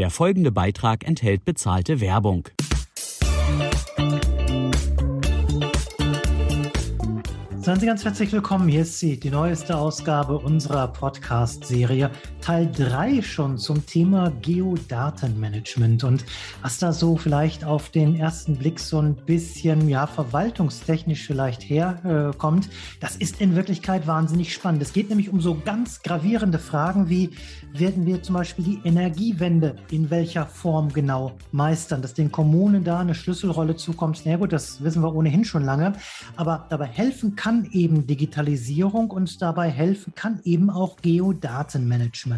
Der folgende Beitrag enthält bezahlte Werbung. Seien Sie ganz herzlich willkommen. Hier ist sie, die neueste Ausgabe unserer Podcast-Serie, Teil 3 schon zum Thema Geodatenmanagement. Und was da so vielleicht auf den ersten Blick so ein bisschen, ja, verwaltungstechnisch vielleicht herkommt, äh, das ist in Wirklichkeit wahnsinnig spannend. Es geht nämlich um so ganz gravierende Fragen wie, werden wir zum Beispiel die Energiewende in welcher Form genau meistern, dass den Kommunen da eine Schlüsselrolle zukommt? Na gut, das wissen wir ohnehin schon lange. Aber dabei helfen kann kann eben Digitalisierung und dabei helfen kann eben auch Geodatenmanagement.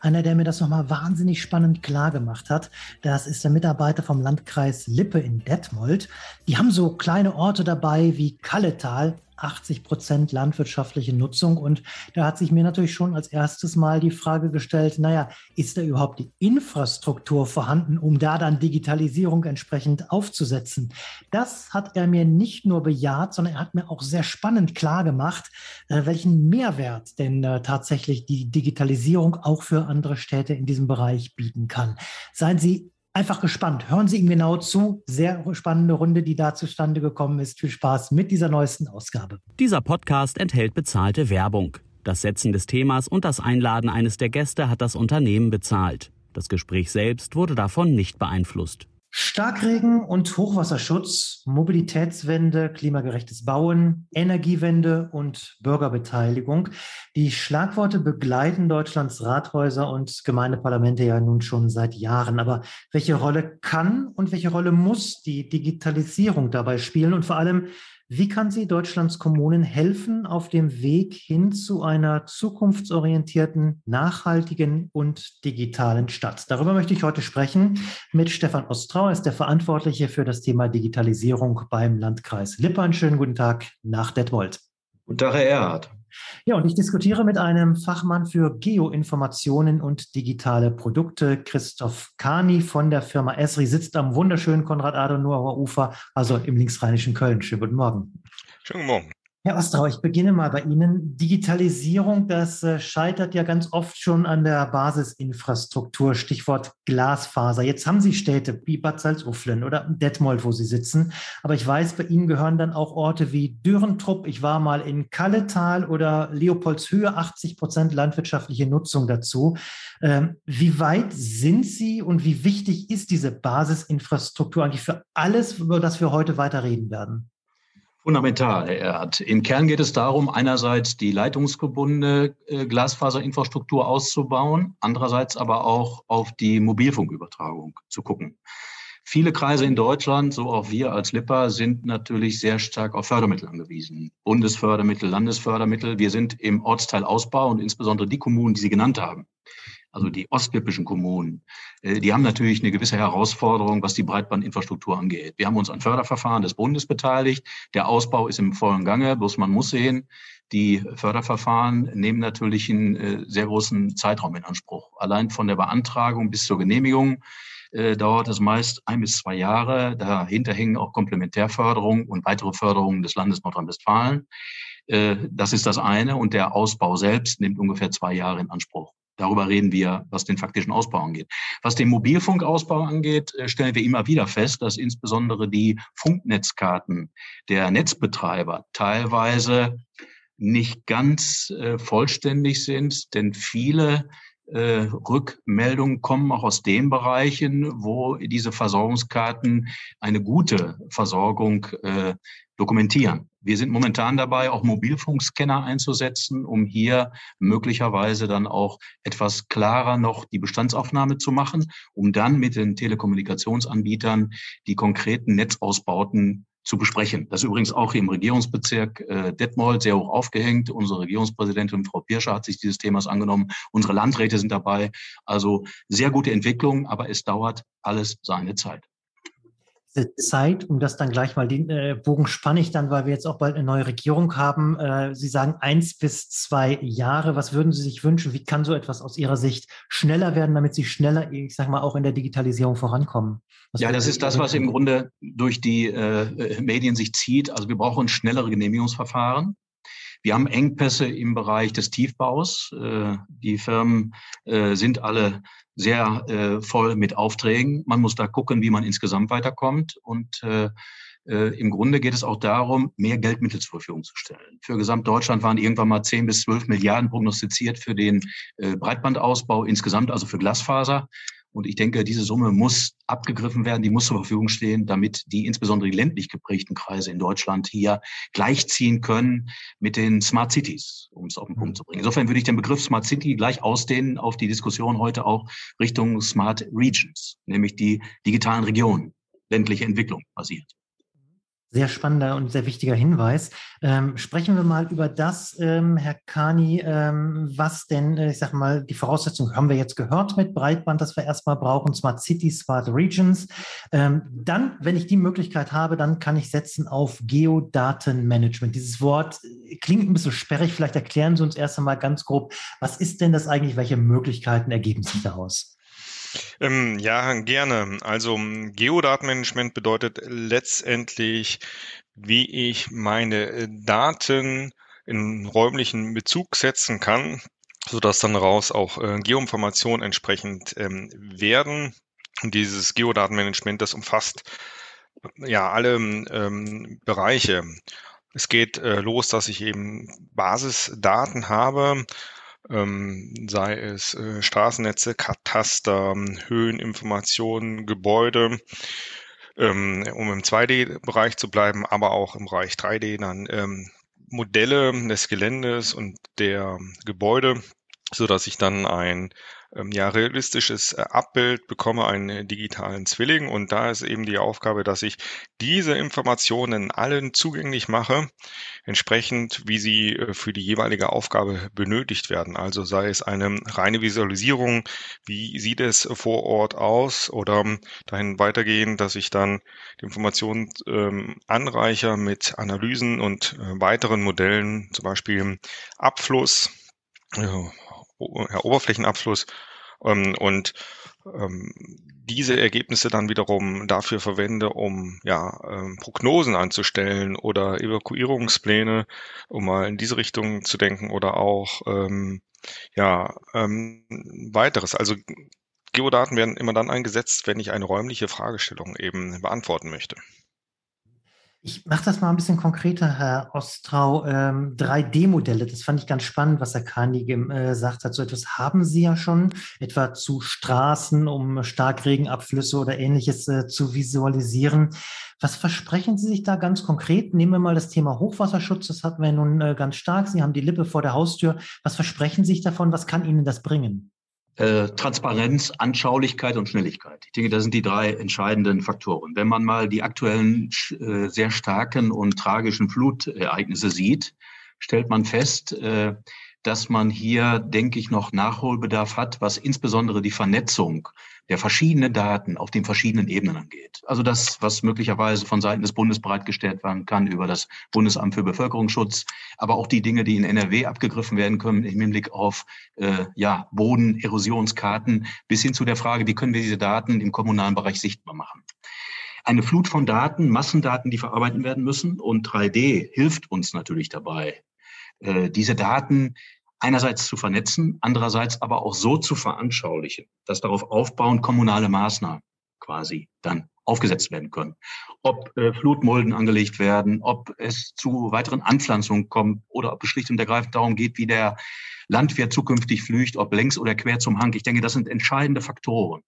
Einer, der mir das nochmal wahnsinnig spannend klar gemacht hat, das ist der Mitarbeiter vom Landkreis Lippe in Detmold. Die haben so kleine Orte dabei wie Kalletal, 80 Prozent landwirtschaftliche Nutzung. Und da hat sich mir natürlich schon als erstes mal die Frage gestellt, naja, ist da überhaupt die Infrastruktur vorhanden, um da dann Digitalisierung entsprechend aufzusetzen? Das hat er mir nicht nur bejaht, sondern er hat mir auch sehr spannend klar gemacht, äh, welchen Mehrwert denn äh, tatsächlich die Digitalisierung auch für andere Städte in diesem Bereich bieten kann. Seien Sie einfach gespannt. Hören Sie ihm genau zu. Sehr spannende Runde, die da zustande gekommen ist. Viel Spaß mit dieser neuesten Ausgabe. Dieser Podcast enthält bezahlte Werbung. Das Setzen des Themas und das Einladen eines der Gäste hat das Unternehmen bezahlt. Das Gespräch selbst wurde davon nicht beeinflusst. Starkregen und Hochwasserschutz, Mobilitätswende, klimagerechtes Bauen, Energiewende und Bürgerbeteiligung. Die Schlagworte begleiten Deutschlands Rathäuser und Gemeindeparlamente ja nun schon seit Jahren. Aber welche Rolle kann und welche Rolle muss die Digitalisierung dabei spielen? Und vor allem, wie kann sie Deutschlands Kommunen helfen auf dem Weg hin zu einer zukunftsorientierten, nachhaltigen und digitalen Stadt? Darüber möchte ich heute sprechen mit Stefan Ostrau. Er ist der Verantwortliche für das Thema Digitalisierung beim Landkreis Lippe. schönen guten Tag nach Detmold. Guten Tag, Herr Erhard. Ja, und ich diskutiere mit einem Fachmann für Geoinformationen und digitale Produkte, Christoph Kani von der Firma Esri, sitzt am wunderschönen Konrad-Adenauer-Ufer, also im linksrheinischen Köln. Schönen guten Morgen. Schönen guten Morgen. Herr Ostrau, ich beginne mal bei Ihnen. Digitalisierung, das äh, scheitert ja ganz oft schon an der Basisinfrastruktur, Stichwort Glasfaser. Jetzt haben Sie Städte wie Bad Salzuflen oder Detmold, wo Sie sitzen. Aber ich weiß, bei Ihnen gehören dann auch Orte wie Dürrentrupp. Ich war mal in Kalletal oder Leopoldshöhe, 80 Prozent landwirtschaftliche Nutzung dazu. Ähm, wie weit sind Sie und wie wichtig ist diese Basisinfrastruktur eigentlich für alles, über das wir heute weiter reden werden? Fundamental, Herr Erhard. Im Kern geht es darum, einerseits die leitungsgebundene äh, Glasfaserinfrastruktur auszubauen, andererseits aber auch auf die Mobilfunkübertragung zu gucken. Viele Kreise in Deutschland, so auch wir als Lipper, sind natürlich sehr stark auf Fördermittel angewiesen. Bundesfördermittel, Landesfördermittel. Wir sind im Ortsteil Ausbau und insbesondere die Kommunen, die Sie genannt haben, also die ostlippischen Kommunen, äh, die haben natürlich eine gewisse Herausforderung, was die Breitbandinfrastruktur angeht. Wir haben uns an Förderverfahren des Bundes beteiligt. Der Ausbau ist im vollen Gange, bloß man muss sehen, die Förderverfahren nehmen natürlich einen äh, sehr großen Zeitraum in Anspruch. Allein von der Beantragung bis zur Genehmigung äh, dauert es meist ein bis zwei Jahre. Dahinter hängen auch Komplementärförderung und weitere Förderungen des Landes Nordrhein-Westfalen. Das ist das eine. Und der Ausbau selbst nimmt ungefähr zwei Jahre in Anspruch. Darüber reden wir, was den faktischen Ausbau angeht. Was den Mobilfunkausbau angeht, äh, stellen wir immer wieder fest, dass insbesondere die Funknetzkarten der Netzbetreiber teilweise nicht ganz äh, vollständig sind, denn viele äh, Rückmeldungen kommen auch aus den Bereichen, wo diese Versorgungskarten eine gute Versorgung äh, dokumentieren. Wir sind momentan dabei, auch Mobilfunkscanner einzusetzen, um hier möglicherweise dann auch etwas klarer noch die Bestandsaufnahme zu machen, um dann mit den Telekommunikationsanbietern die konkreten Netzausbauten zu besprechen. Das ist übrigens auch hier im Regierungsbezirk äh, Detmold sehr hoch aufgehängt. Unsere Regierungspräsidentin Frau Pirscher hat sich dieses Themas angenommen. Unsere Landräte sind dabei. Also sehr gute Entwicklung, aber es dauert alles seine Zeit diese Zeit, um das dann gleich mal den äh, Bogen spanne ich dann, weil wir jetzt auch bald eine neue Regierung haben. Äh, Sie sagen eins bis zwei Jahre. Was würden Sie sich wünschen? Wie kann so etwas aus Ihrer Sicht schneller werden, damit Sie schneller, ich sage mal, auch in der Digitalisierung vorankommen? Was ja, das ist das, was im Grunde durch die äh, Medien sich zieht. Also wir brauchen schnellere Genehmigungsverfahren. Wir haben Engpässe im Bereich des Tiefbaus. Äh, die Firmen äh, sind alle sehr äh, voll mit Aufträgen. Man muss da gucken, wie man insgesamt weiterkommt. Und im Grunde geht es auch darum, mehr Geldmittel zur Verfügung zu stellen. Für Gesamtdeutschland waren irgendwann mal 10 bis 12 Milliarden prognostiziert für den Breitbandausbau insgesamt, also für Glasfaser. Und ich denke, diese Summe muss abgegriffen werden, die muss zur Verfügung stehen, damit die insbesondere die ländlich geprägten Kreise in Deutschland hier gleichziehen können mit den Smart Cities, um es auf den Punkt zu bringen. Insofern würde ich den Begriff Smart City gleich ausdehnen auf die Diskussion heute auch Richtung Smart Regions, nämlich die digitalen Regionen, ländliche Entwicklung basiert. Sehr spannender und sehr wichtiger Hinweis. Ähm, sprechen wir mal über das, ähm, Herr Kani, ähm, was denn, äh, ich sag mal, die Voraussetzungen haben wir jetzt gehört mit Breitband, das wir erstmal brauchen, Smart Cities, Smart Regions. Ähm, dann, wenn ich die Möglichkeit habe, dann kann ich setzen auf Geodatenmanagement. Dieses Wort äh, klingt ein bisschen sperrig. Vielleicht erklären Sie uns erst einmal ganz grob, was ist denn das eigentlich? Welche Möglichkeiten ergeben sich daraus? Ähm, ja, gerne. Also Geodatenmanagement bedeutet letztendlich, wie ich meine äh, Daten in räumlichen Bezug setzen kann, sodass dann daraus auch äh, Geoinformationen entsprechend ähm, werden. Und dieses Geodatenmanagement, das umfasst ja alle ähm, Bereiche. Es geht äh, los, dass ich eben Basisdaten habe, ähm, sei es äh, Straßennetze, Kataster, Höheninformationen, Gebäude, ähm, um im 2D-Bereich zu bleiben, aber auch im Bereich 3D dann ähm, Modelle des Geländes und der Gebäude, so dass ich dann ein ja, realistisches äh, Abbild bekomme, einen äh, digitalen Zwilling. Und da ist eben die Aufgabe, dass ich diese Informationen allen zugänglich mache, entsprechend wie sie äh, für die jeweilige Aufgabe benötigt werden. Also sei es eine reine Visualisierung, wie sieht es vor Ort aus oder dahin weitergehen, dass ich dann die Informationen ähm, anreicher mit Analysen und äh, weiteren Modellen, zum Beispiel Abfluss, Oberflächenabfluss ähm, und ähm, diese Ergebnisse dann wiederum dafür verwende, um ja, ähm, Prognosen anzustellen oder Evakuierungspläne, um mal in diese Richtung zu denken oder auch ähm, ja, ähm, weiteres. Also Geodaten werden immer dann eingesetzt, wenn ich eine räumliche Fragestellung eben beantworten möchte. Ich mache das mal ein bisschen konkreter, Herr Ostrau. Ähm, 3D-Modelle, das fand ich ganz spannend, was Herr Kahnig äh, gesagt hat. So etwas haben Sie ja schon, etwa zu Straßen, um Starkregenabflüsse oder ähnliches äh, zu visualisieren. Was versprechen Sie sich da ganz konkret? Nehmen wir mal das Thema Hochwasserschutz, das hatten wir nun äh, ganz stark. Sie haben die Lippe vor der Haustür. Was versprechen Sie sich davon? Was kann Ihnen das bringen? Äh, Transparenz, Anschaulichkeit und Schnelligkeit. Ich denke, das sind die drei entscheidenden Faktoren. Wenn man mal die aktuellen äh, sehr starken und tragischen Flutereignisse sieht, stellt man fest, äh, dass man hier, denke ich, noch Nachholbedarf hat, was insbesondere die Vernetzung der verschiedenen Daten auf den verschiedenen Ebenen angeht. Also das, was möglicherweise von Seiten des Bundes bereitgestellt werden kann über das Bundesamt für Bevölkerungsschutz, aber auch die Dinge, die in NRW abgegriffen werden können im Hinblick auf äh, ja, Bodenerosionskarten bis hin zu der Frage, wie können wir diese Daten im kommunalen Bereich sichtbar machen. Eine Flut von Daten, Massendaten, die verarbeitet werden müssen und 3D hilft uns natürlich dabei, äh, diese Daten einerseits zu vernetzen, andererseits aber auch so zu veranschaulichen, dass darauf aufbauend kommunale Maßnahmen quasi dann aufgesetzt werden können. Ob äh, Flutmulden angelegt werden, ob es zu weiteren Anpflanzungen kommt oder ob es schlicht und ergreifend darum geht, wie der Landwirt zukünftig flücht, ob längs oder quer zum Hang. Ich denke, das sind entscheidende Faktoren,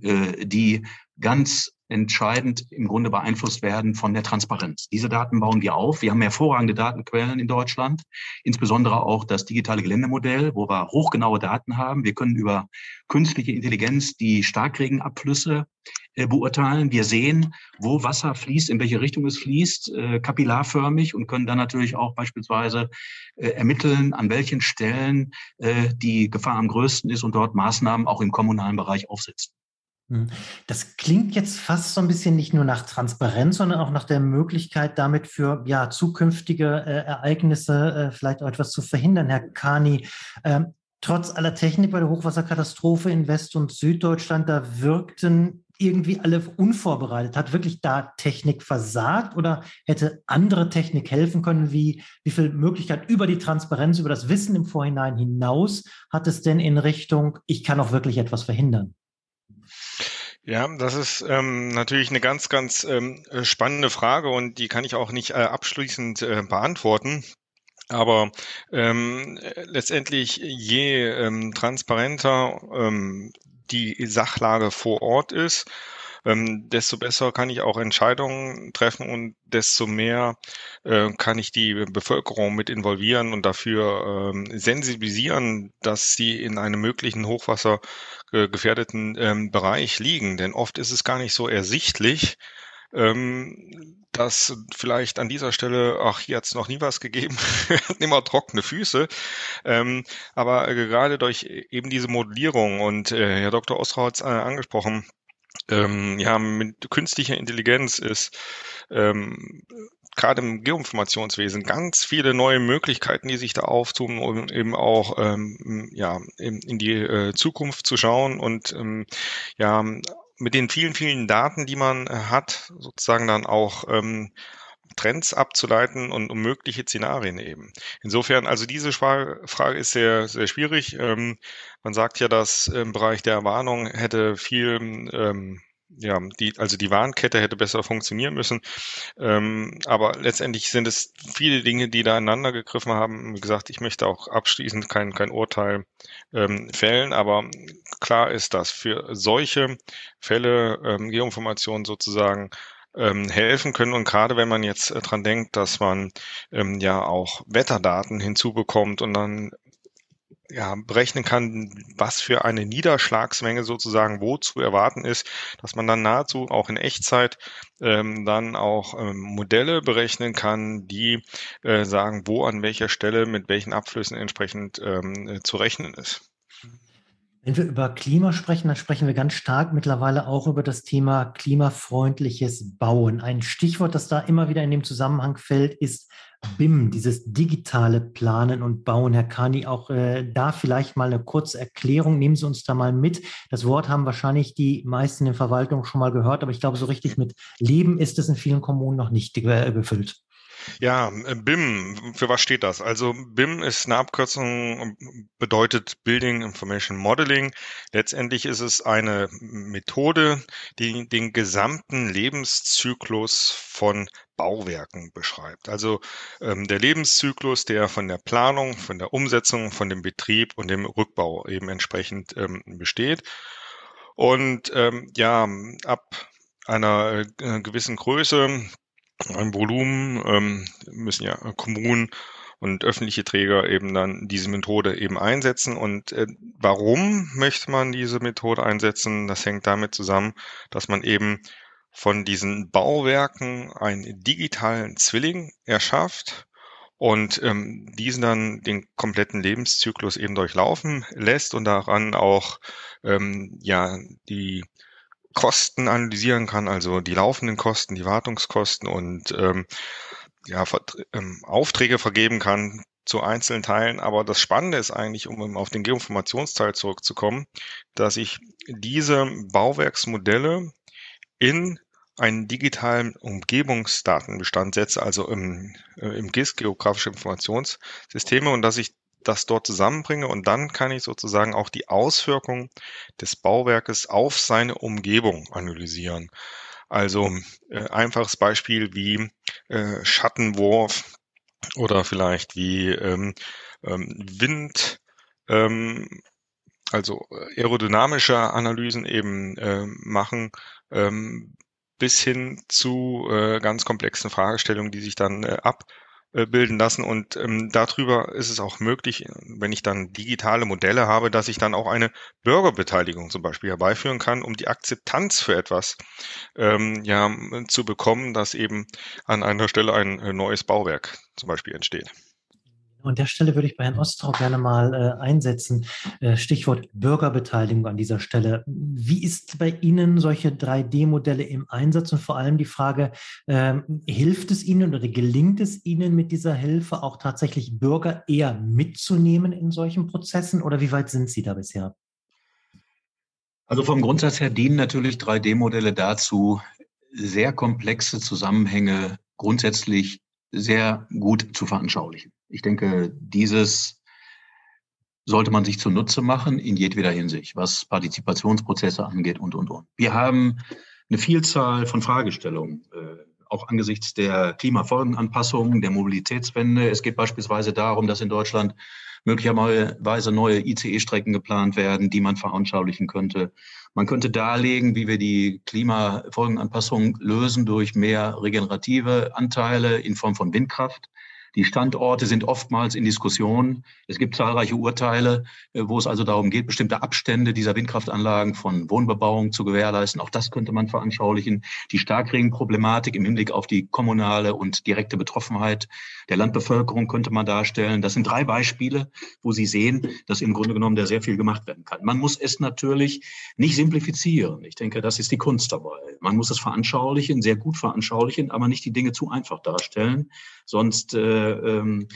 äh, die ganz entscheidend im Grunde beeinflusst werden von der Transparenz. Diese Daten bauen wir auf. Wir haben hervorragende Datenquellen in Deutschland, insbesondere auch das digitale Geländemodell, wo wir hochgenaue Daten haben. Wir können über künstliche Intelligenz die Starkregenabflüsse äh, beurteilen. Wir sehen, wo Wasser fließt, in welche Richtung es fließt, äh, kapillarförmig und können dann natürlich auch beispielsweise äh, ermitteln, an welchen Stellen die Gefahr am größten ist und dort Maßnahmen auch im kommunalen Bereich aufsetzen. Hm. Das klingt jetzt fast so ein bisschen nicht nur nach Transparenz, sondern auch nach der Möglichkeit, damit für ja, zukünftige äh, Ereignisse äh, vielleicht auch etwas zu verhindern. Herr Kani, ähm, trotz aller Technik bei der Hochwasserkatastrophe in West- und Süddeutschland, da wirkten irgendwie alle unvorbereitet? Hat wirklich da Technik versagt oder hätte andere Technik helfen können? Wie, wie viel Möglichkeit über die Transparenz, über das Wissen im Vorhinein hinaus hat es denn in Richtung, ich kann auch wirklich etwas verhindern? Ja, das ist ähm, natürlich eine ganz, ganz ähm, spannende Frage und die kann ich auch nicht äh, abschließend äh, beantworten. Aber ähm, letztendlich, je ähm, transparenter ähm, die Sachlage vor Ort ist, ähm, desto besser kann ich auch Entscheidungen treffen und desto mehr äh, kann ich die Bevölkerung mit involvieren und dafür ähm, sensibilisieren, dass sie in einem möglichen Hochwasser äh, ähm, Bereich liegen. Denn oft ist es gar nicht so ersichtlich, ähm, dass vielleicht an dieser Stelle, ach, hier hat es noch nie was gegeben, immer trockene Füße. Ähm, aber äh, gerade durch eben diese Modellierung und äh, Herr Dr. Osrau hat es äh, angesprochen, ähm, ja, mit künstlicher Intelligenz ist ähm, gerade im Geoinformationswesen ganz viele neue Möglichkeiten, die sich da auftun, um eben auch ähm, ja, in, in die äh, Zukunft zu schauen und ähm, ja, mit den vielen, vielen Daten, die man äh, hat, sozusagen dann auch ähm, Trends abzuleiten und um mögliche Szenarien eben. Insofern, also diese Frage ist sehr, sehr schwierig. Ähm, man sagt ja, dass im Bereich der Warnung hätte viel ähm, ja, die, also die Warnkette hätte besser funktionieren müssen. Ähm, aber letztendlich sind es viele Dinge, die da ineinander gegriffen haben. Wie gesagt, ich möchte auch abschließend kein, kein Urteil ähm, fällen, aber klar ist, dass für solche Fälle ähm, Geoinformationen sozusagen ähm, helfen können. Und gerade wenn man jetzt äh, dran denkt, dass man ähm, ja auch Wetterdaten hinzubekommt und dann ja, berechnen kann, was für eine Niederschlagsmenge sozusagen wo zu erwarten ist, dass man dann nahezu auch in Echtzeit ähm, dann auch ähm, Modelle berechnen kann, die äh, sagen, wo an welcher Stelle mit welchen Abflüssen entsprechend ähm, äh, zu rechnen ist. Wenn wir über Klima sprechen, dann sprechen wir ganz stark mittlerweile auch über das Thema klimafreundliches Bauen. Ein Stichwort, das da immer wieder in dem Zusammenhang fällt, ist BIM, dieses digitale Planen und Bauen. Herr Kani, auch äh, da vielleicht mal eine kurze Erklärung. Nehmen Sie uns da mal mit. Das Wort haben wahrscheinlich die meisten in Verwaltung schon mal gehört, aber ich glaube, so richtig mit Leben ist es in vielen Kommunen noch nicht befüllt. Ja, äh, BIM, für was steht das? Also BIM ist eine Abkürzung, bedeutet Building Information Modeling. Letztendlich ist es eine Methode, die den gesamten Lebenszyklus von Bauwerken beschreibt. Also ähm, der Lebenszyklus, der von der Planung, von der Umsetzung, von dem Betrieb und dem Rückbau eben entsprechend ähm, besteht. Und ähm, ja, ab einer äh, gewissen Größe ein Volumen ähm, müssen ja Kommunen und öffentliche Träger eben dann diese Methode eben einsetzen. Und äh, warum möchte man diese Methode einsetzen? Das hängt damit zusammen, dass man eben von diesen Bauwerken einen digitalen Zwilling erschafft und ähm, diesen dann den kompletten Lebenszyklus eben durchlaufen lässt und daran auch ähm, ja die Kosten analysieren kann, also die laufenden Kosten, die Wartungskosten und ähm, ja, ähm, Aufträge vergeben kann zu einzelnen Teilen. Aber das Spannende ist eigentlich, um auf den Geoinformationsteil zurückzukommen, dass ich diese Bauwerksmodelle in einen digitalen Umgebungsdatenbestand setze, also im, äh, im GIS, Geografische Informationssysteme, und dass ich das dort zusammenbringe und dann kann ich sozusagen auch die Auswirkungen des Bauwerkes auf seine Umgebung analysieren. Also äh, einfaches Beispiel wie äh, Schattenwurf oder vielleicht wie ähm, ähm, Wind, ähm, also aerodynamische Analysen eben äh, machen, ähm, bis hin zu äh, ganz komplexen Fragestellungen, die sich dann äh, ab äh, bilden lassen. Und ähm, darüber ist es auch möglich, wenn ich dann digitale Modelle habe, dass ich dann auch eine Bürgerbeteiligung zum Beispiel herbeiführen kann, um die Akzeptanz für etwas ähm, ja, zu bekommen, dass eben an einer Stelle ein äh, neues Bauwerk zum Beispiel entsteht. An der Stelle würde ich bei Herrn Ostrow gerne mal äh, einsetzen. Äh, Stichwort Bürgerbeteiligung an dieser Stelle. Wie ist bei Ihnen solche 3D-Modelle im Einsatz und vor allem die Frage, äh, hilft es Ihnen oder gelingt es Ihnen mit dieser Hilfe auch tatsächlich Bürger eher mitzunehmen in solchen Prozessen oder wie weit sind Sie da bisher? Also vom Grundsatz her dienen natürlich 3D-Modelle dazu, sehr komplexe Zusammenhänge grundsätzlich sehr gut zu veranschaulichen. Ich denke, dieses sollte man sich zunutze machen in jedweder Hinsicht, was Partizipationsprozesse angeht und, und, und. Wir haben eine Vielzahl von Fragestellungen, äh, auch angesichts der Klimafolgenanpassungen, der Mobilitätswende. Es geht beispielsweise darum, dass in Deutschland möglicherweise neue ICE-Strecken geplant werden, die man veranschaulichen könnte. Man könnte darlegen, wie wir die Klimafolgenanpassung lösen durch mehr regenerative Anteile in Form von Windkraft. Die Standorte sind oftmals in Diskussion. Es gibt zahlreiche Urteile, äh, wo es also darum geht, bestimmte Abstände dieser Windkraftanlagen von Wohnbebauung zu gewährleisten. Auch das könnte man veranschaulichen. Die Starkregenproblematik im Hinblick auf die kommunale und direkte Betroffenheit der Landbevölkerung könnte man darstellen. Das sind drei Beispiele, wo Sie sehen, dass im Grunde genommen da sehr viel gemacht werden kann. Man muss es natürlich nicht simplifizieren. Ich denke, das ist die Kunst dabei. Man muss es veranschaulichen, sehr gut veranschaulichen, aber nicht die Dinge zu einfach darstellen. Sonst äh, ähm,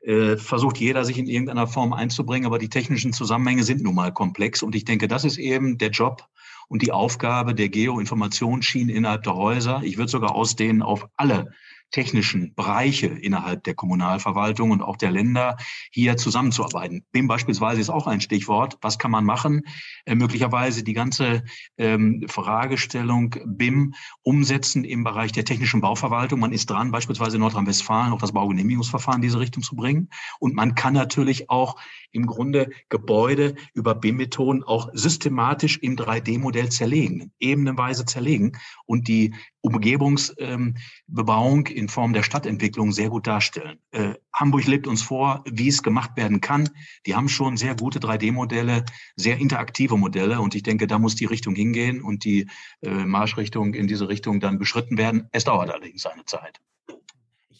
äh, versucht jeder, sich in irgendeiner Form einzubringen, aber die technischen Zusammenhänge sind nun mal komplex. Und ich denke, das ist eben der Job und die Aufgabe der Geoinformationsschienen innerhalb der Häuser. Ich würde sogar ausdehnen auf alle technischen Bereiche innerhalb der Kommunalverwaltung und auch der Länder hier zusammenzuarbeiten. BIM beispielsweise ist auch ein Stichwort. Was kann man machen? Äh, möglicherweise die ganze ähm, Fragestellung BIM umsetzen im Bereich der technischen Bauverwaltung. Man ist dran, beispielsweise in Nordrhein-Westfalen auch das Baugenehmigungsverfahren in diese Richtung zu bringen. Und man kann natürlich auch im Grunde Gebäude über BIM-Methoden auch systematisch im 3D-Modell zerlegen, ebenenweise zerlegen und die Umgebungsbebauung ähm, in Form der Stadtentwicklung sehr gut darstellen. Äh, Hamburg lebt uns vor, wie es gemacht werden kann. Die haben schon sehr gute 3D-Modelle, sehr interaktive Modelle und ich denke, da muss die Richtung hingehen und die äh, Marschrichtung in diese Richtung dann beschritten werden. Es dauert allerdings eine Zeit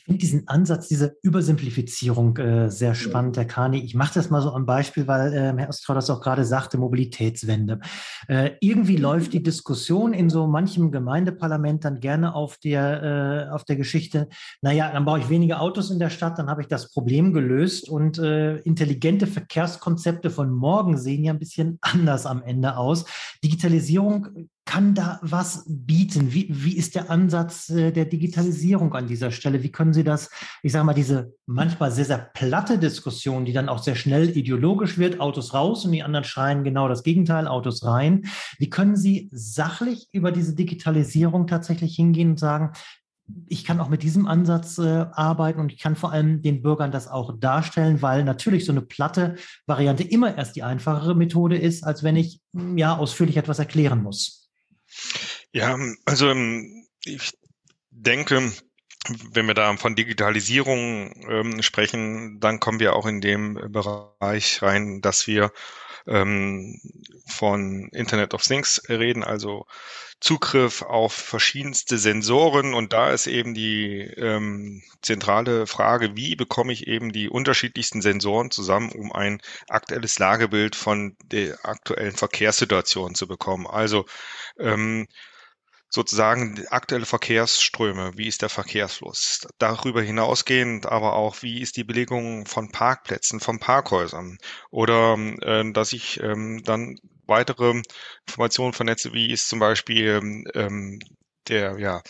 finde diesen Ansatz, diese Übersimplifizierung äh, sehr spannend, Herr Kani. Ich mache das mal so am Beispiel, weil äh, Herr Ostrau das auch gerade sagte, Mobilitätswende. Äh, irgendwie läuft die Diskussion in so manchem Gemeindeparlament dann gerne auf der, äh, auf der Geschichte, naja, dann baue ich weniger Autos in der Stadt, dann habe ich das Problem gelöst und äh, intelligente Verkehrskonzepte von morgen sehen ja ein bisschen anders am Ende aus. Digitalisierung kann da was bieten? Wie, wie ist der Ansatz äh, der Digitalisierung an dieser Stelle? Wie können Sie das, ich sage mal, diese manchmal sehr, sehr platte Diskussion, die dann auch sehr schnell ideologisch wird, Autos raus und die anderen schreien genau das Gegenteil, Autos rein. Wie können Sie sachlich über diese Digitalisierung tatsächlich hingehen und sagen, ich kann auch mit diesem Ansatz äh, arbeiten und ich kann vor allem den Bürgern das auch darstellen, weil natürlich so eine platte Variante immer erst die einfachere Methode ist, als wenn ich ja ausführlich etwas erklären muss. Ja, also ähm, ich denke, wenn wir da von Digitalisierung ähm, sprechen, dann kommen wir auch in dem Bereich rein, dass wir ähm, von Internet of Things reden, also Zugriff auf verschiedenste Sensoren. Und da ist eben die ähm, zentrale Frage, wie bekomme ich eben die unterschiedlichsten Sensoren zusammen, um ein aktuelles Lagebild von der aktuellen Verkehrssituation zu bekommen. Also ähm, sozusagen aktuelle Verkehrsströme, wie ist der Verkehrsfluss. Darüber hinausgehend aber auch, wie ist die Belegung von Parkplätzen, von Parkhäusern. Oder äh, dass ich ähm, dann weitere Informationen vernetze, wie ist zum Beispiel ähm, der, ja,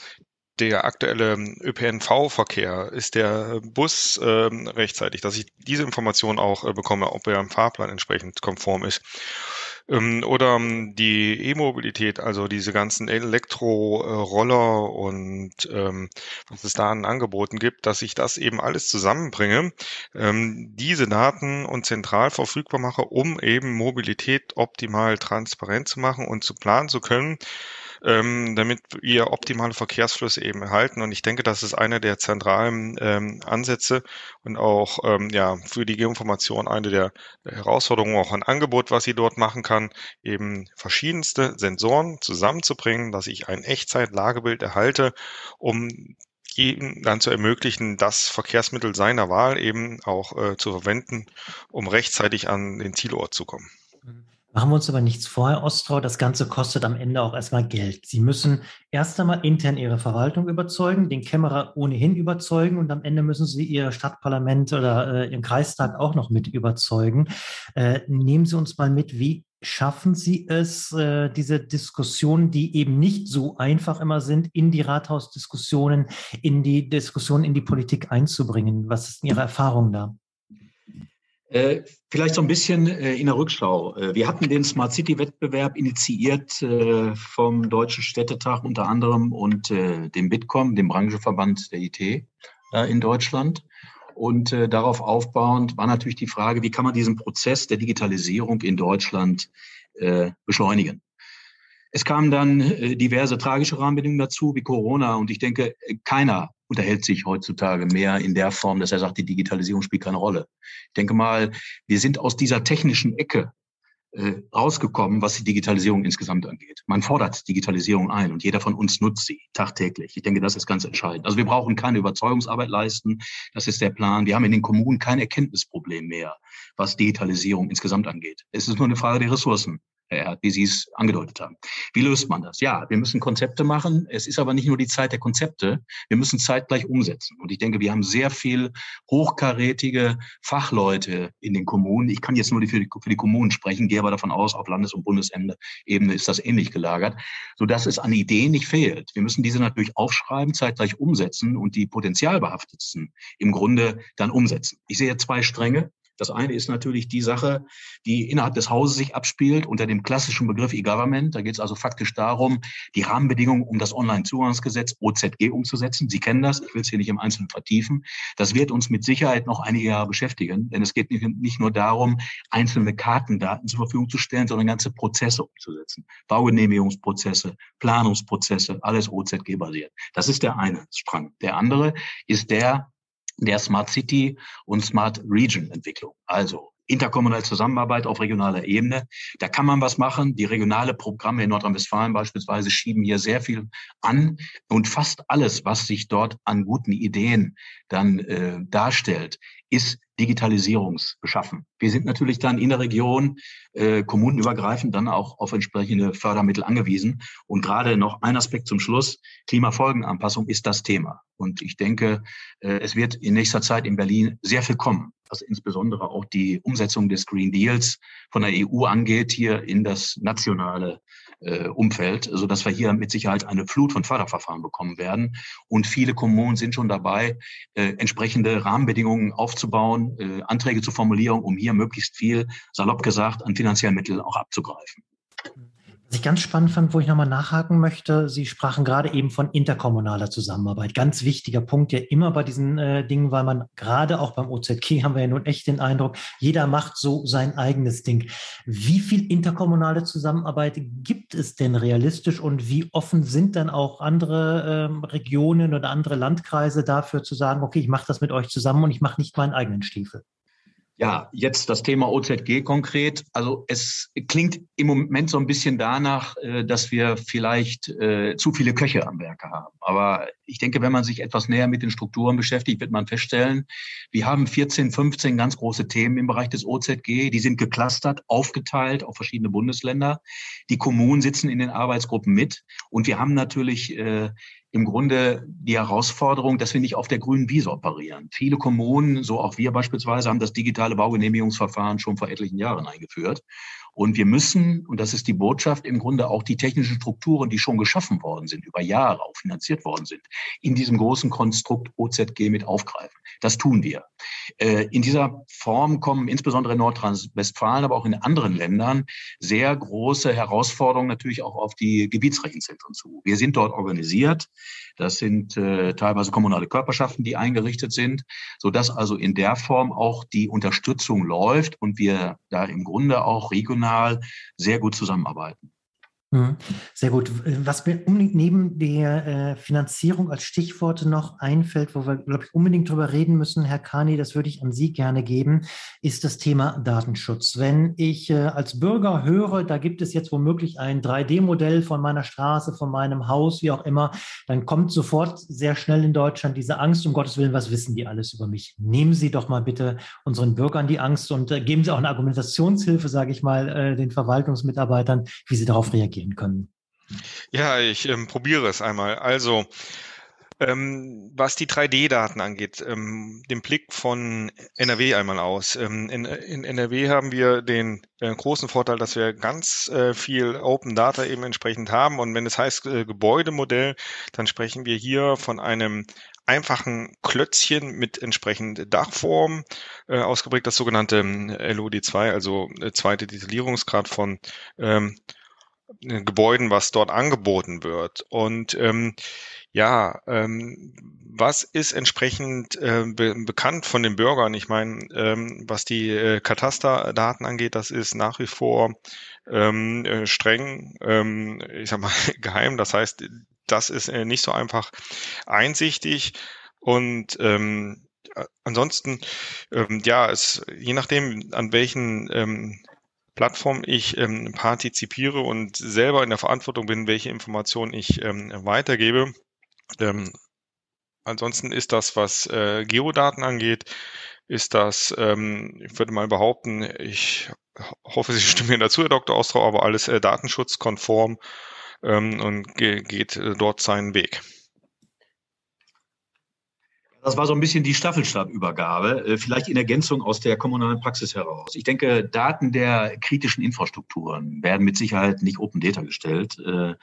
der aktuelle ÖPNV-Verkehr, ist der Bus ähm, rechtzeitig, dass ich diese Information auch äh, bekomme, ob er im Fahrplan entsprechend konform ist. Ähm, oder ähm, die E-Mobilität, also diese ganzen Elektroroller und ähm, was es da an Angeboten gibt, dass ich das eben alles zusammenbringe, ähm, diese Daten und zentral verfügbar mache, um eben Mobilität optimal transparent zu machen und zu planen zu können ähm, damit wir optimale Verkehrsflüsse eben erhalten. Und ich denke, das ist einer der zentralen ähm, Ansätze und auch ähm, ja für die Geoinformation eine der Herausforderungen, auch ein Angebot, was sie dort machen kann, eben verschiedenste Sensoren zusammenzubringen, dass ich ein Echtzeit-Lagebild erhalte, um eben dann zu ermöglichen, das Verkehrsmittel seiner Wahl eben auch äh, zu verwenden, um rechtzeitig an den Zielort zu kommen. Machen wir uns aber nichts vor, Herr Ostrau. Das Ganze kostet am Ende auch erstmal Geld. Sie müssen erst einmal intern Ihre Verwaltung überzeugen, den Kämmerer ohnehin überzeugen und am Ende müssen Sie Ihr Stadtparlament oder äh, Ihren Kreistag auch noch mit überzeugen. Äh, nehmen Sie uns mal mit, wie schaffen Sie es, äh, diese Diskussionen, die eben nicht so einfach immer sind, in die Rathausdiskussionen, in die Diskussionen in die Politik einzubringen? Was ist Ihre Erfahrung da? Äh, vielleicht so ein bisschen äh, in der Rückschau. Äh, wir hatten den Smart City Wettbewerb initiiert äh, vom Deutschen Städtetag unter anderem und äh, dem Bitkom, dem Branchenverband der IT in Deutschland. Und äh, darauf aufbauend war natürlich die Frage, wie kann man diesen Prozess der Digitalisierung in Deutschland äh, beschleunigen? Es kamen dann äh, diverse tragische Rahmenbedingungen dazu, wie Corona. Und ich denke, keiner unterhält sich heutzutage mehr in der Form, dass er sagt, die Digitalisierung spielt keine Rolle. Ich denke mal, wir sind aus dieser technischen Ecke äh, rausgekommen, was die Digitalisierung insgesamt angeht. Man fordert Digitalisierung ein und jeder von uns nutzt sie tagtäglich. Ich denke, das ist ganz entscheidend. Also wir brauchen keine Überzeugungsarbeit leisten. Das ist der Plan. Wir haben in den Kommunen kein Erkenntnisproblem mehr, was Digitalisierung insgesamt angeht. Es ist nur eine Frage der Ressourcen. Herr wie Sie es angedeutet haben. Wie löst man das? Ja, wir müssen Konzepte machen. Es ist aber nicht nur die Zeit der Konzepte. Wir müssen zeitgleich umsetzen. Und ich denke, wir haben sehr viel hochkarätige Fachleute in den Kommunen. Ich kann jetzt nur für die, für die Kommunen sprechen, gehe aber davon aus, auf Landes- und Bundesebene ist das ähnlich gelagert, sodass es an Ideen nicht fehlt. Wir müssen diese natürlich aufschreiben, zeitgleich umsetzen und die potenzialbehaftetsten im Grunde dann umsetzen. Ich sehe zwei Stränge. Das eine ist natürlich die Sache, die innerhalb des Hauses sich abspielt unter dem klassischen Begriff E-Government. Da geht es also faktisch darum, die Rahmenbedingungen um das Online-Zugangsgesetz OZG umzusetzen. Sie kennen das, ich will es hier nicht im Einzelnen vertiefen. Das wird uns mit Sicherheit noch einige Jahre beschäftigen, denn es geht nicht nur darum, einzelne Kartendaten zur Verfügung zu stellen, sondern ganze Prozesse umzusetzen. Baugenehmigungsprozesse, Planungsprozesse, alles OZG-basiert. Das ist der eine Strang. Der andere ist der der Smart City und Smart Region Entwicklung. Also interkommunale Zusammenarbeit auf regionaler Ebene. Da kann man was machen. Die regionale Programme in Nordrhein-Westfalen beispielsweise schieben hier sehr viel an und fast alles, was sich dort an guten Ideen dann äh, darstellt, ist Digitalisierungsbeschaffen. Wir sind natürlich dann in der Region äh, kommunenübergreifend dann auch auf entsprechende Fördermittel angewiesen. Und gerade noch ein Aspekt zum Schluss, Klimafolgenanpassung ist das Thema. Und ich denke, äh, es wird in nächster Zeit in Berlin sehr viel kommen, was insbesondere auch die Umsetzung des Green Deals von der EU angeht, hier in das nationale äh, Umfeld, so dass wir hier mit Sicherheit eine Flut von Förderverfahren bekommen werden. Und viele Kommunen sind schon dabei, äh, entsprechende Rahmenbedingungen aufzubauen, äh, Anträge zur Formulierung, um hier möglichst viel, salopp gesagt, an finanziellen Mitteln auch abzugreifen. Was ich ganz spannend fand, wo ich nochmal nachhaken möchte, Sie sprachen gerade eben von interkommunaler Zusammenarbeit. Ganz wichtiger Punkt ja immer bei diesen äh, Dingen, weil man gerade auch beim OZK haben wir ja nun echt den Eindruck, jeder macht so sein eigenes Ding. Wie viel interkommunale Zusammenarbeit gibt es denn realistisch und wie offen sind dann auch andere ähm, Regionen oder andere Landkreise dafür zu sagen, okay, ich mache das mit euch zusammen und ich mache nicht meinen eigenen Stiefel? Ja, jetzt das Thema OZG konkret. Also es klingt im Moment so ein bisschen danach, äh, dass wir vielleicht äh, zu viele Köche am Werke haben. Aber ich denke, wenn man sich etwas näher mit den Strukturen beschäftigt, wird man feststellen, wir haben 14, 15 ganz große Themen im Bereich des OZG. Die sind geclustert, aufgeteilt auf verschiedene Bundesländer. Die Kommunen sitzen in den Arbeitsgruppen mit. Und wir haben natürlich äh, im Grunde die Herausforderung, dass wir nicht auf der grünen Wiese operieren. Viele Kommunen, so auch wir beispielsweise, haben das digitale Baugenehmigungsverfahren schon vor etlichen Jahren eingeführt. Und wir müssen, und das ist die Botschaft, im Grunde auch die technischen Strukturen, die schon geschaffen worden sind, über Jahre auch finanziert worden sind, in diesem großen Konstrukt OZG mit aufgreifen. Das tun wir. Äh, in dieser Form kommen insbesondere in Nordrhein-Westfalen, aber auch in anderen Ländern sehr große Herausforderungen natürlich auch auf die Gebietsrechenzentren zu. Wir sind dort organisiert. Das sind äh, teilweise kommunale Körperschaften, die eingerichtet sind, so dass also in der Form auch die Unterstützung läuft und wir da im Grunde auch regional sehr gut zusammenarbeiten. Mhm. Sehr gut. Was mir neben der äh, Finanzierung als Stichwort noch einfällt, wo wir, glaube ich, unbedingt drüber reden müssen, Herr Kani, das würde ich an Sie gerne geben, ist das Thema Datenschutz. Wenn ich äh, als Bürger höre, da gibt es jetzt womöglich ein 3D-Modell von meiner Straße, von meinem Haus, wie auch immer, dann kommt sofort sehr schnell in Deutschland diese Angst, um Gottes Willen, was wissen die alles über mich? Nehmen Sie doch mal bitte unseren Bürgern die Angst und äh, geben Sie auch eine Argumentationshilfe, sage ich mal, den Verwaltungsmitarbeitern, wie sie darauf reagieren gehen können? Ja, ich ähm, probiere es einmal. Also Ähm, was die 3D-Daten angeht, ähm, den Blick von NRW einmal aus. Ähm, in, in, NRW haben wir den äh, großen Vorteil, dass wir ganz äh, viel Open Data eben entsprechend haben. Und wenn es heißt äh, Gebäudemodell, dann sprechen wir hier von einem einfachen Klötzchen mit entsprechend Dachform, äh, ausgeprägt das sogenannte ähm, LOD2, also äh, zweite Detaillierungsgrad von ähm, Gebäuden, was dort angeboten wird. Und ähm, ja, ähm, was ist entsprechend äh, be bekannt von den Bürgern? Ich meine, ähm, was die äh, Katasterdaten angeht, das ist nach wie vor ähm, äh, streng, ähm, ich sag mal, geheim. Das heißt, das ist äh, nicht so einfach einsichtig und ähm, ansonsten, ähm, ja, es, je nachdem, an welchen ähm, Plattform ich ähm, partizipiere und selber in der Verantwortung bin, welche Informationen ich ähm, weitergebe. Ähm, ansonsten ist das, was äh, Geodaten angeht, ist das, ähm, ich würde mal behaupten, ich hoffe, Sie stimmen mir dazu, Herr Dr. Austrau, aber alles äh, datenschutzkonform ähm, und ge geht äh, dort seinen Weg. Das war so ein bisschen die Staffelstabübergabe, äh, vielleicht in Ergänzung aus der kommunalen Praxis heraus. Ich denke, Daten der kritischen Infrastrukturen werden mit Sicherheit nicht Open Data gestellt. Äh,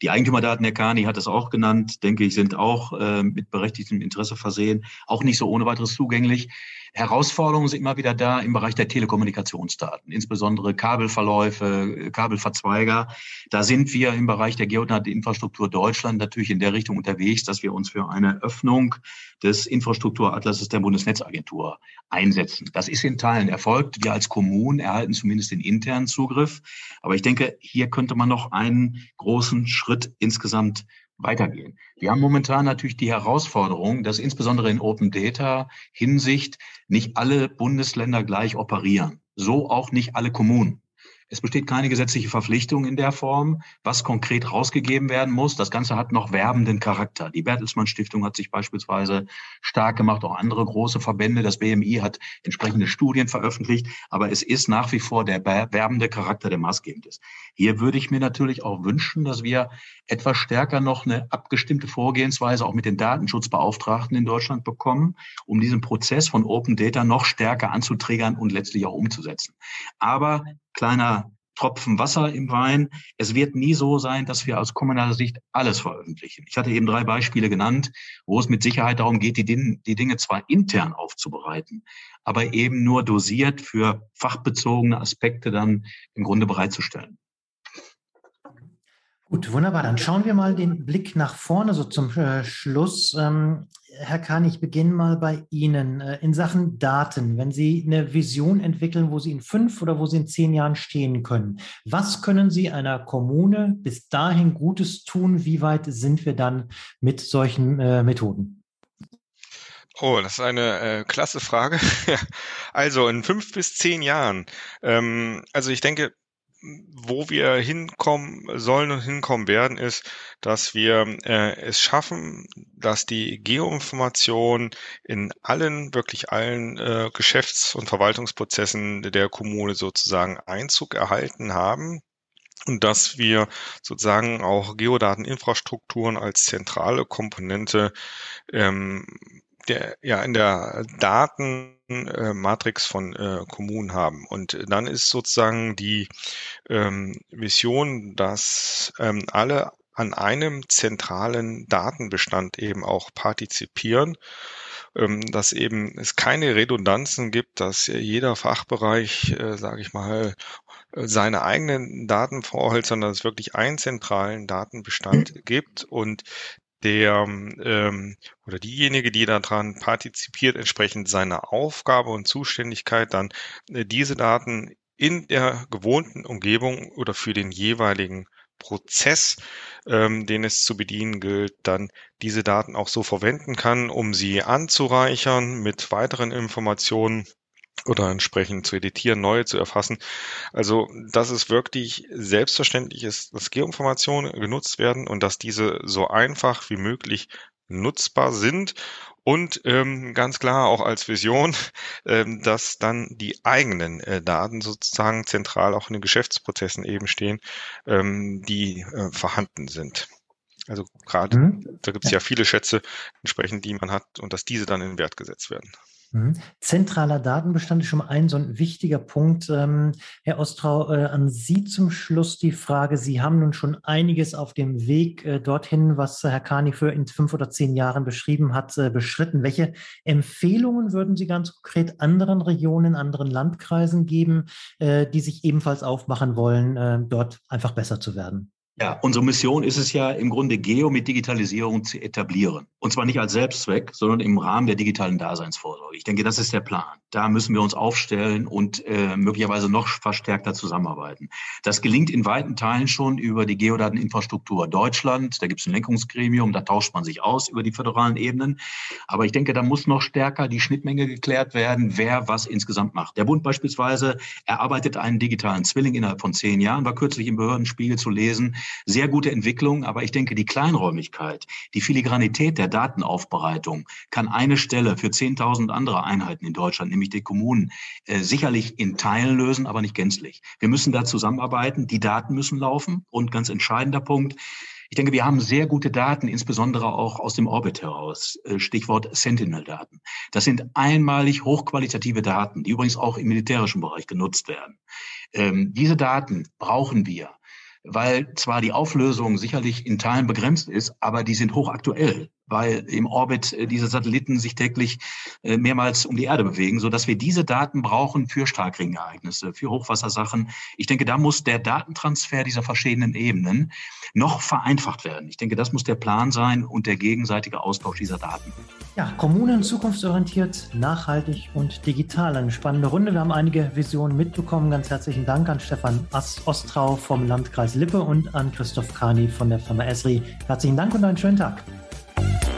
die Eigentümerdaten der Kani hat es auch genannt, denke ich, sind auch mit berechtigtem Interesse versehen, auch nicht so ohne weiteres zugänglich. Herausforderungen sind immer wieder da im Bereich der Telekommunikationsdaten, insbesondere Kabelverläufe, Kabelverzweiger. Da sind wir im Bereich der Geodateninfrastruktur Deutschland natürlich in der Richtung unterwegs, dass wir uns für eine Öffnung des Infrastrukturatlases der Bundesnetzagentur einsetzen. Das ist in Teilen erfolgt. Wir als Kommunen erhalten zumindest den internen Zugriff. Aber ich denke, hier könnte man noch einen großen Schritt insgesamt weitergehen. Wir haben momentan natürlich die Herausforderung, dass insbesondere in Open Data Hinsicht nicht alle Bundesländer gleich operieren. So auch nicht alle Kommunen. Es besteht keine gesetzliche Verpflichtung in der Form, was konkret rausgegeben werden muss. Das Ganze hat noch werbenden Charakter. Die Bertelsmann Stiftung hat sich beispielsweise stark gemacht, auch andere große Verbände. Das BMI hat entsprechende Studien veröffentlicht, aber es ist nach wie vor der werbende Charakter, der maßgebend ist. Hier würde ich mir natürlich auch wünschen, dass wir etwas stärker noch eine abgestimmte Vorgehensweise auch mit den Datenschutzbeauftragten in Deutschland bekommen, um diesen Prozess von Open Data noch stärker anzuträgern und letztlich auch umzusetzen. Aber kleiner Tropfen Wasser im Wein. Es wird nie so sein, dass wir aus kommunaler Sicht alles veröffentlichen. Ich hatte eben drei Beispiele genannt, wo es mit Sicherheit darum geht, die, die Dinge zwar intern aufzubereiten, aber eben nur dosiert für fachbezogene Aspekte dann im Grunde bereitzustellen. Gut, wunderbar. Dann schauen wir mal den Blick nach vorne, so zum äh, Schluss. Herr Kahn, ich beginne mal bei Ihnen. Äh, in Sachen Daten, wenn Sie eine Vision entwickeln, wo Sie in fünf oder wo Sie in zehn Jahren stehen können, was können Sie einer Kommune bis dahin Gutes tun? Wie weit sind wir dann mit solchen äh, Methoden? Oh, das ist eine äh, klasse Frage. also in fünf bis zehn Jahren. Ähm, also ich denke, wo wir hinkommen sollen und hinkommen werden, ist, dass wir äh, es schaffen, dass die Geoinformation in allen, wirklich allen äh, Geschäfts- und Verwaltungsprozessen der Kommune sozusagen Einzug erhalten haben und dass wir sozusagen auch Geodateninfrastrukturen als zentrale Komponente ähm, der, ja, in der Datenmatrix von äh, Kommunen haben. Und dann ist sozusagen die ähm, Vision, dass ähm, alle an einem zentralen Datenbestand eben auch partizipieren, ähm, dass eben es keine Redundanzen gibt, dass jeder Fachbereich, äh, sage ich mal, seine eigenen Daten vorhält, sondern es wirklich einen zentralen Datenbestand gibt. Und der ähm, oder diejenige, die daran partizipiert, entsprechend seiner Aufgabe und Zuständigkeit dann äh, diese Daten in der gewohnten Umgebung oder für den jeweiligen Prozess, ähm, den es zu bedienen gilt, dann diese Daten auch so verwenden kann, um sie anzureichern mit weiteren Informationen oder entsprechend zu editieren, neue zu erfassen. Also, dass es wirklich selbstverständlich ist, dass Geoinformationen genutzt werden und dass diese so einfach wie möglich nutzbar sind und ähm, ganz klar auch als Vision, ähm, dass dann die eigenen äh, Daten sozusagen zentral auch in den Geschäftsprozessen eben stehen, ähm, die äh, vorhanden sind. Also gerade, mhm. da gibt es ja. ja viele Schätze entsprechend, die man hat und dass diese dann in Wert gesetzt werden. Mhm. Zentraler Datenbestand ist schon mal ein so ein wichtiger Punkt. Ähm, Herr Ostrau, äh, an Sie zum Schluss die Frage. Sie haben nun schon einiges auf dem Weg äh, dorthin, was Herr Kani für in fünf oder zehn Jahren beschrieben hat, äh, beschritten. Welche Empfehlungen würden Sie ganz konkret anderen Regionen, anderen Landkreisen geben, die sich ebenfalls aufmachen wollen, dort einfach besser zu werden? Ja, unsere Mission ist es ja im Grunde Geo mit Digitalisierung zu etablieren. Und zwar nicht als Selbstzweck, sondern im Rahmen der digitalen Daseinsvorsorge. Ich denke, das ist der Plan. Da müssen wir uns aufstellen und äh, möglicherweise noch verstärkter zusammenarbeiten. Das gelingt in weiten Teilen schon über die Geodateninfrastruktur Deutschland. Da gibt es ein Lenkungsgremium, da tauscht man sich aus über die föderalen Ebenen. Aber ich denke, da muss noch stärker die Schnittmenge geklärt werden, wer was insgesamt macht. Der Bund beispielsweise erarbeitet einen digitalen Zwilling innerhalb von zehn Jahren, war kürzlich im Behördenspiegel zu lesen sehr gute Entwicklung, aber ich denke, die Kleinräumigkeit, die Filigranität der Datenaufbereitung kann eine Stelle für 10.000 andere Einheiten in Deutschland, nämlich die Kommunen, äh, sicherlich in Teilen lösen, aber nicht gänzlich. Wir müssen da zusammenarbeiten, die Daten müssen laufen und ganz entscheidender Punkt, ich denke, wir haben sehr gute Daten, insbesondere auch aus dem Orbit heraus. Äh, Stichwort Sentinel-Daten. Das sind einmalig hochqualitative Daten, die übrigens auch im militärischen Bereich genutzt werden. Ähm, diese Daten brauchen wir weil zwar die Auflösung sicherlich in Teilen begrenzt ist, aber die sind hochaktuell weil im Orbit äh, diese Satelliten sich täglich äh, mehrmals um die Erde bewegen, so dass wir diese Daten brauchen für Starkregenereignisse, für Hochwassersachen. Ich denke, da muss der Datentransfer dieser verschiedenen Ebenen noch vereinfacht werden. Ich denke, das muss der Plan sein und der gegenseitige Austausch dieser Daten. Ja, Kommunen zukunftsorientiert, nachhaltig und digital. Eine spannende Runde. Wir haben einige Visionen mitbekommen. Ganz herzlichen Dank an Stefan Ostrau vom Landkreis Lippe und an Christoph Kani von der Firma Esri. Herzlichen Dank und einen schönen Tag. Thank you.